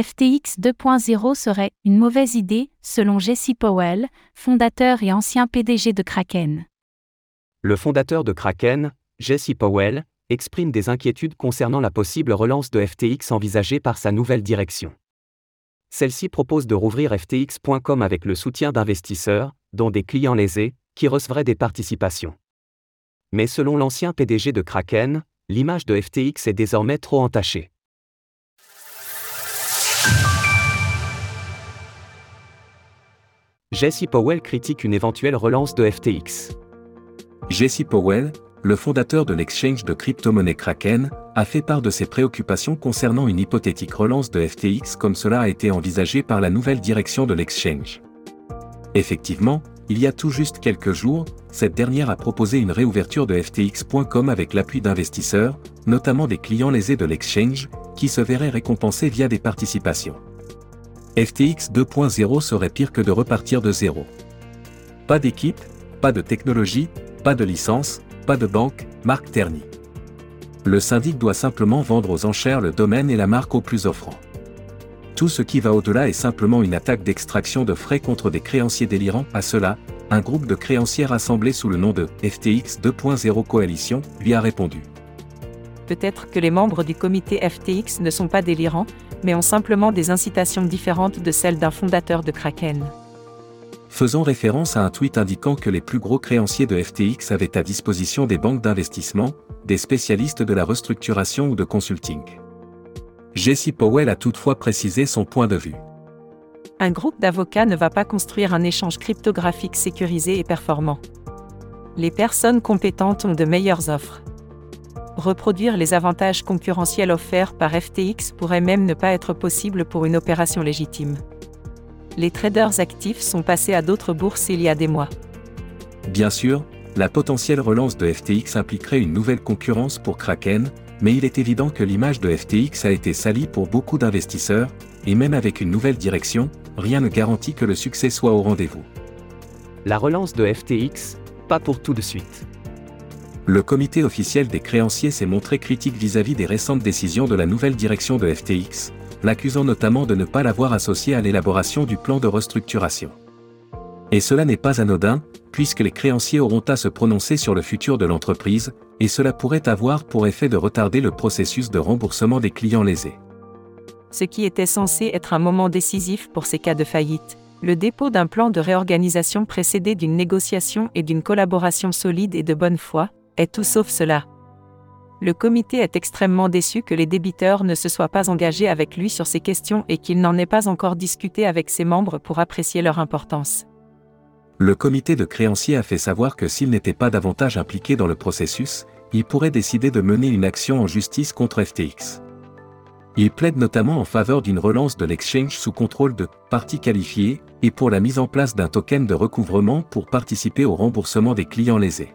FTX 2.0 serait une mauvaise idée, selon Jesse Powell, fondateur et ancien PDG de Kraken. Le fondateur de Kraken, Jesse Powell, exprime des inquiétudes concernant la possible relance de FTX envisagée par sa nouvelle direction. Celle-ci propose de rouvrir FTX.com avec le soutien d'investisseurs, dont des clients lésés, qui recevraient des participations. Mais selon l'ancien PDG de Kraken, l'image de FTX est désormais trop entachée. Jesse Powell critique une éventuelle relance de FTX. Jesse Powell, le fondateur de l'exchange de crypto-monnaie Kraken, a fait part de ses préoccupations concernant une hypothétique relance de FTX comme cela a été envisagé par la nouvelle direction de l'exchange. Effectivement, il y a tout juste quelques jours, cette dernière a proposé une réouverture de FTX.com avec l'appui d'investisseurs, notamment des clients lésés de l'exchange, qui se verraient récompensés via des participations. FTX 2.0 serait pire que de repartir de zéro. Pas d'équipe, pas de technologie, pas de licence, pas de banque, Marc Terny. Le syndic doit simplement vendre aux enchères le domaine et la marque au plus offrant. Tout ce qui va au-delà est simplement une attaque d'extraction de frais contre des créanciers délirants. À cela, un groupe de créanciers rassemblés sous le nom de FTX 2.0 Coalition lui a répondu. Peut-être que les membres du comité FTX ne sont pas délirants, mais ont simplement des incitations différentes de celles d'un fondateur de Kraken. Faisant référence à un tweet indiquant que les plus gros créanciers de FTX avaient à disposition des banques d'investissement, des spécialistes de la restructuration ou de consulting. Jesse Powell a toutefois précisé son point de vue. Un groupe d'avocats ne va pas construire un échange cryptographique sécurisé et performant. Les personnes compétentes ont de meilleures offres reproduire les avantages concurrentiels offerts par FTX pourrait même ne pas être possible pour une opération légitime. Les traders actifs sont passés à d'autres bourses il y a des mois. Bien sûr, la potentielle relance de FTX impliquerait une nouvelle concurrence pour Kraken, mais il est évident que l'image de FTX a été salie pour beaucoup d'investisseurs, et même avec une nouvelle direction, rien ne garantit que le succès soit au rendez-vous. La relance de FTX, pas pour tout de suite le comité officiel des créanciers s'est montré critique vis-à-vis des récentes décisions de la nouvelle direction de FTX, l'accusant notamment de ne pas l'avoir associé à l'élaboration du plan de restructuration. Et cela n'est pas anodin, puisque les créanciers auront à se prononcer sur le futur de l'entreprise, et cela pourrait avoir pour effet de retarder le processus de remboursement des clients lésés. Ce qui était censé être un moment décisif pour ces cas de faillite, le dépôt d'un plan de réorganisation précédé d'une négociation et d'une collaboration solide et de bonne foi, est tout sauf cela. Le comité est extrêmement déçu que les débiteurs ne se soient pas engagés avec lui sur ces questions et qu'il n'en ait pas encore discuté avec ses membres pour apprécier leur importance. Le comité de créanciers a fait savoir que s'il n'était pas davantage impliqué dans le processus, il pourrait décider de mener une action en justice contre FTX. Il plaide notamment en faveur d'une relance de l'exchange sous contrôle de parties qualifiées et pour la mise en place d'un token de recouvrement pour participer au remboursement des clients lésés.